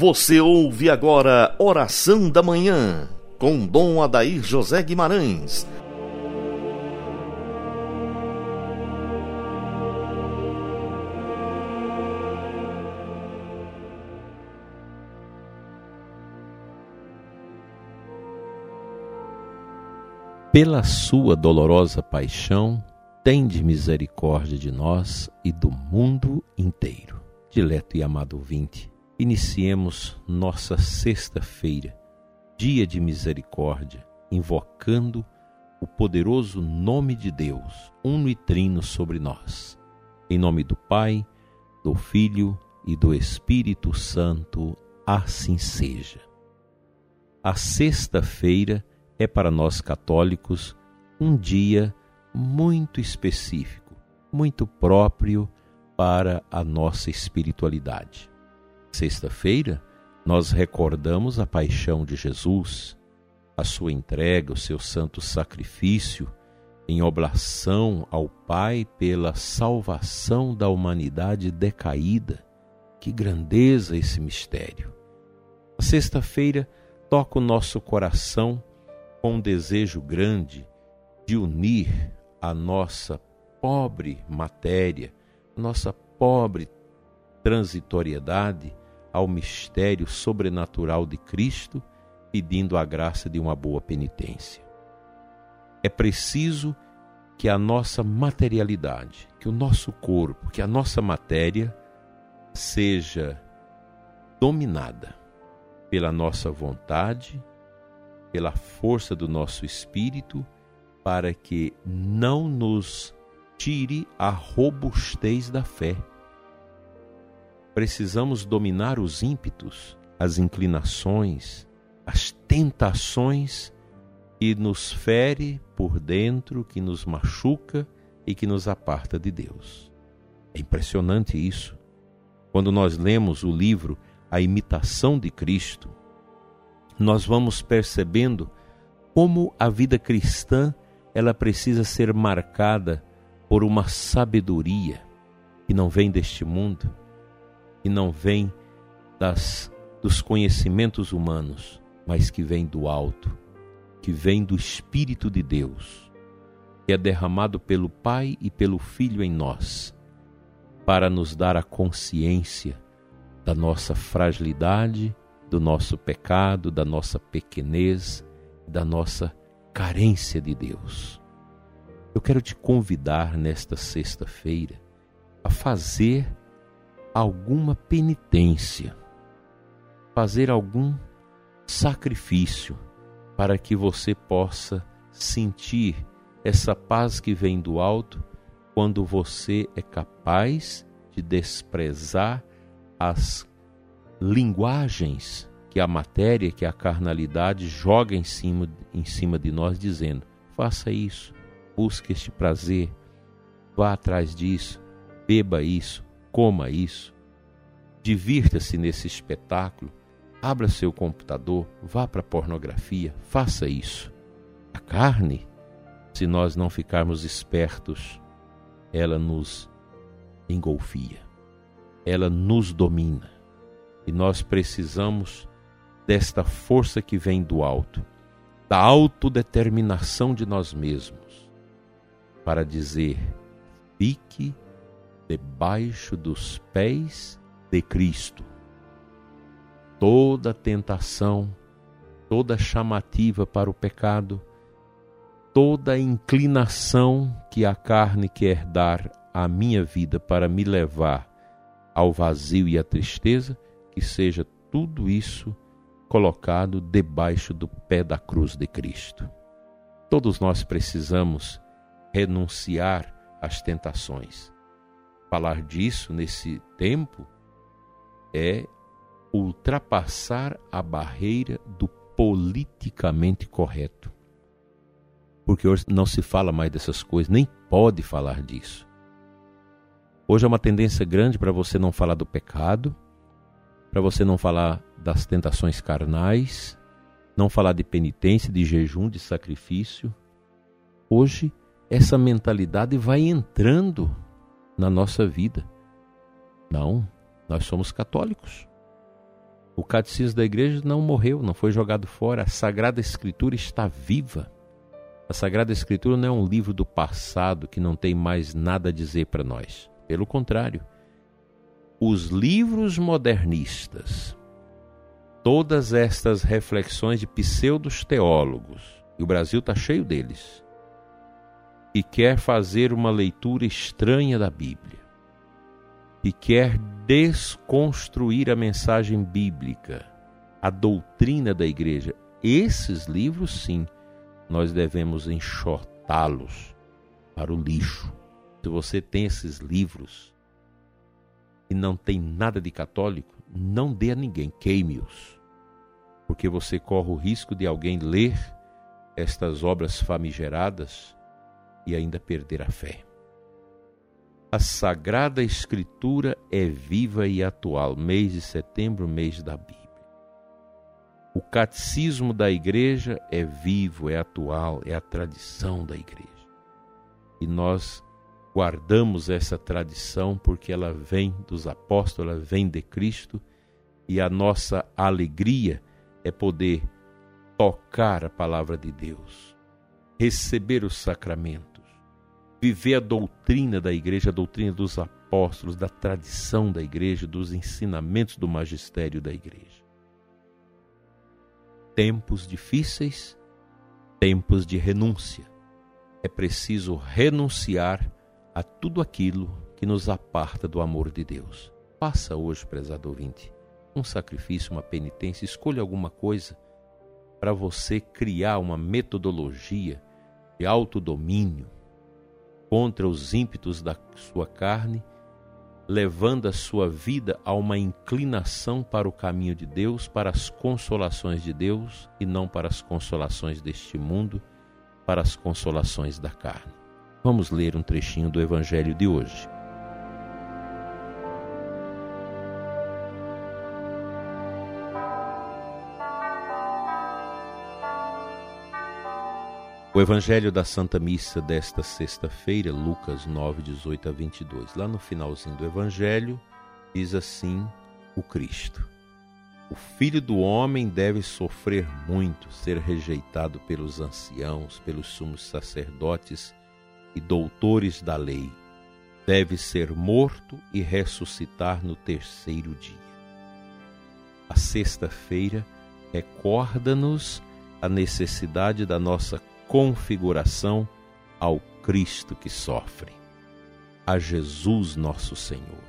Você ouve agora Oração da Manhã, com Dom Adair José Guimarães. Pela sua dolorosa paixão, tende misericórdia de nós e do mundo inteiro. Dileto e amado ouvinte, Iniciemos nossa sexta-feira, dia de misericórdia, invocando o poderoso nome de Deus, uno e trino sobre nós. Em nome do Pai, do Filho e do Espírito Santo, assim seja. A sexta-feira é para nós católicos um dia muito específico, muito próprio para a nossa espiritualidade. Sexta-feira, nós recordamos a paixão de Jesus, a sua entrega, o seu santo sacrifício em oblação ao Pai pela salvação da humanidade decaída. Que grandeza esse mistério! A sexta-feira toca o nosso coração com um desejo grande de unir a nossa pobre matéria, a nossa pobre transitoriedade ao mistério sobrenatural de Cristo, pedindo a graça de uma boa penitência. É preciso que a nossa materialidade, que o nosso corpo, que a nossa matéria seja dominada pela nossa vontade, pela força do nosso espírito, para que não nos tire a robustez da fé precisamos dominar os ímpetos, as inclinações, as tentações que nos fere por dentro, que nos machuca e que nos aparta de Deus. É impressionante isso. Quando nós lemos o livro A Imitação de Cristo, nós vamos percebendo como a vida cristã ela precisa ser marcada por uma sabedoria que não vem deste mundo, que não vem das, dos conhecimentos humanos, mas que vem do alto, que vem do Espírito de Deus, que é derramado pelo Pai e pelo Filho em nós, para nos dar a consciência da nossa fragilidade, do nosso pecado, da nossa pequenez, da nossa carência de Deus. Eu quero te convidar nesta sexta-feira a fazer alguma penitência, fazer algum sacrifício para que você possa sentir essa paz que vem do alto quando você é capaz de desprezar as linguagens que a matéria, que a carnalidade joga em cima, em cima de nós, dizendo: faça isso, busque este prazer, vá atrás disso, beba isso, coma isso, divirta-se nesse espetáculo, abra seu computador, vá para a pornografia, faça isso. A carne, se nós não ficarmos espertos, ela nos engolfia, ela nos domina. E nós precisamos desta força que vem do alto, da autodeterminação de nós mesmos, para dizer: fique debaixo dos pés de Cristo. Toda tentação, toda chamativa para o pecado, toda inclinação que a carne quer dar à minha vida para me levar ao vazio e à tristeza, que seja tudo isso colocado debaixo do pé da cruz de Cristo. Todos nós precisamos renunciar às tentações falar disso nesse tempo é ultrapassar a barreira do politicamente correto. Porque hoje não se fala mais dessas coisas, nem pode falar disso. Hoje é uma tendência grande para você não falar do pecado, para você não falar das tentações carnais, não falar de penitência, de jejum, de sacrifício. Hoje essa mentalidade vai entrando na nossa vida. Não, nós somos católicos. O catecismo da igreja não morreu, não foi jogado fora. A Sagrada Escritura está viva. A Sagrada Escritura não é um livro do passado que não tem mais nada a dizer para nós. Pelo contrário, os livros modernistas, todas estas reflexões de pseudos teólogos, e o Brasil está cheio deles, e quer fazer uma leitura estranha da Bíblia, e quer desconstruir a mensagem bíblica, a doutrina da igreja, esses livros sim nós devemos enxotá-los para o lixo. Se você tem esses livros e não tem nada de católico, não dê a ninguém, queime-os. Porque você corre o risco de alguém ler estas obras famigeradas e ainda perder a fé. A Sagrada Escritura é viva e atual, mês de setembro, mês da Bíblia. O catecismo da igreja é vivo, é atual, é a tradição da igreja. E nós guardamos essa tradição porque ela vem dos apóstolos, ela vem de Cristo, e a nossa alegria é poder tocar a palavra de Deus, receber os sacramentos, viver a doutrina da igreja, a doutrina dos apóstolos, da tradição da igreja, dos ensinamentos do magistério da igreja tempos difíceis, tempos de renúncia. É preciso renunciar a tudo aquilo que nos aparta do amor de Deus. Faça hoje, prezado ouvinte, um sacrifício, uma penitência, escolha alguma coisa para você criar uma metodologia de autodomínio contra os ímpetos da sua carne levando a sua vida a uma inclinação para o caminho de Deus, para as consolações de Deus e não para as consolações deste mundo, para as consolações da carne. Vamos ler um trechinho do Evangelho de hoje. O Evangelho da Santa Missa desta sexta-feira, Lucas 9, 18 a 22. Lá no finalzinho do Evangelho, diz assim o Cristo: O filho do homem deve sofrer muito, ser rejeitado pelos anciãos, pelos sumos sacerdotes e doutores da lei. Deve ser morto e ressuscitar no terceiro dia. A sexta-feira recorda-nos a necessidade da nossa configuração ao Cristo que sofre, a Jesus nosso Senhor.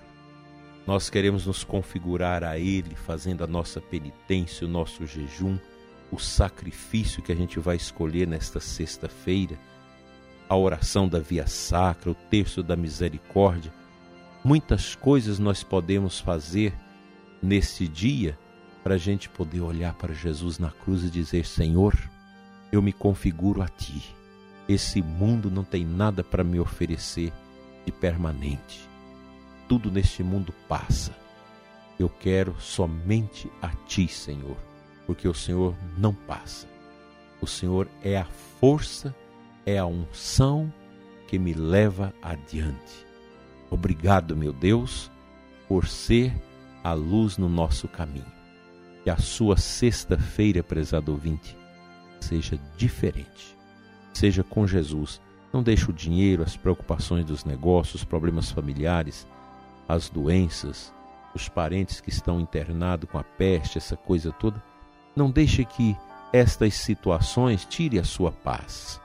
Nós queremos nos configurar a Ele, fazendo a nossa penitência, o nosso jejum, o sacrifício que a gente vai escolher nesta sexta-feira, a oração da via sacra, o terço da misericórdia. Muitas coisas nós podemos fazer nesse dia para a gente poder olhar para Jesus na cruz e dizer: Senhor, eu me configuro a ti. Esse mundo não tem nada para me oferecer de permanente. Tudo neste mundo passa. Eu quero somente a ti, Senhor, porque o Senhor não passa. O Senhor é a força, é a unção que me leva adiante. Obrigado, meu Deus, por ser a luz no nosso caminho. Que a sua sexta-feira, prezado ouvinte, seja diferente. Seja com Jesus. Não deixe o dinheiro, as preocupações dos negócios, os problemas familiares, as doenças, os parentes que estão internados com a peste, essa coisa toda. Não deixe que estas situações tire a sua paz,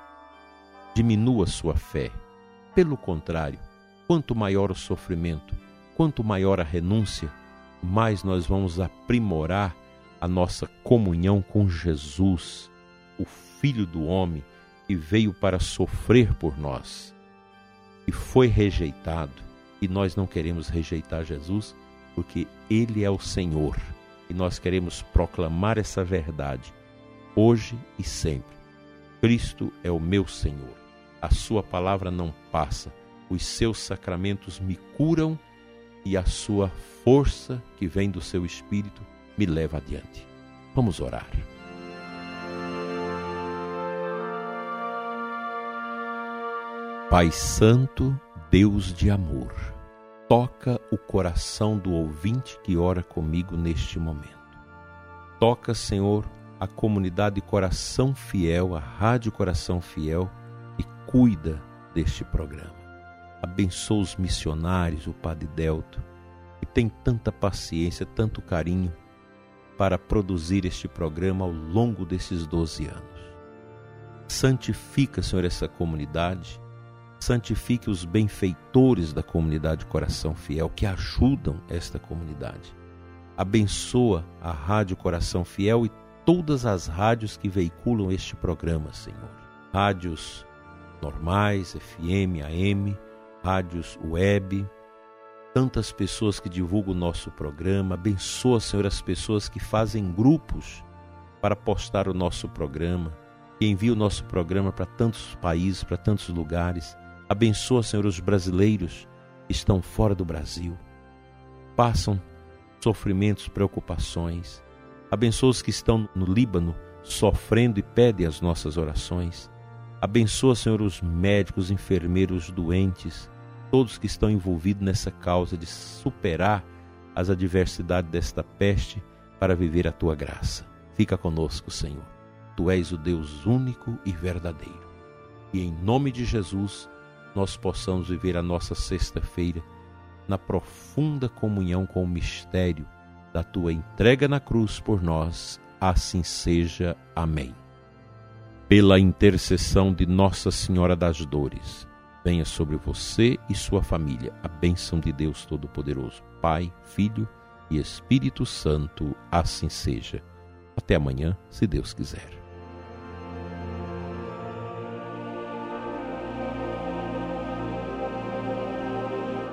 diminua sua fé. Pelo contrário, quanto maior o sofrimento, quanto maior a renúncia, mais nós vamos aprimorar a nossa comunhão com Jesus o Filho do Homem que veio para sofrer por nós e foi rejeitado. E nós não queremos rejeitar Jesus porque Ele é o Senhor e nós queremos proclamar essa verdade hoje e sempre. Cristo é o meu Senhor. A Sua palavra não passa, os seus sacramentos me curam e a Sua força que vem do seu Espírito me leva adiante. Vamos orar. Pai Santo, Deus de amor, toca o coração do ouvinte que ora comigo neste momento. Toca, Senhor, a comunidade Coração Fiel, a Rádio Coração Fiel e cuida deste programa. Abençoa os missionários, o Padre Delto, que tem tanta paciência, tanto carinho para produzir este programa ao longo desses 12 anos. Santifica, Senhor, essa comunidade, santifique os benfeitores da comunidade Coração Fiel que ajudam esta comunidade. Abençoa a Rádio Coração Fiel e todas as rádios que veiculam este programa, Senhor. Rádios normais, FM, AM, rádios web, tantas pessoas que divulgam o nosso programa. Abençoa, Senhor, as pessoas que fazem grupos para postar o nosso programa, que envia o nosso programa para tantos países, para tantos lugares. Abençoa, Senhor, os brasileiros que estão fora do Brasil. Passam sofrimentos, preocupações. Abençoa os que estão no Líbano sofrendo e pedem as nossas orações. Abençoa, Senhor, os médicos, enfermeiros, doentes, todos que estão envolvidos nessa causa de superar as adversidades desta peste para viver a tua graça. Fica conosco, Senhor. Tu és o Deus único e verdadeiro. E em nome de Jesus, nós possamos viver a nossa sexta-feira na profunda comunhão com o mistério da tua entrega na cruz por nós. Assim seja. Amém. Pela intercessão de Nossa Senhora das Dores, venha sobre você e sua família a bênção de Deus Todo-Poderoso, Pai, Filho e Espírito Santo. Assim seja. Até amanhã, se Deus quiser.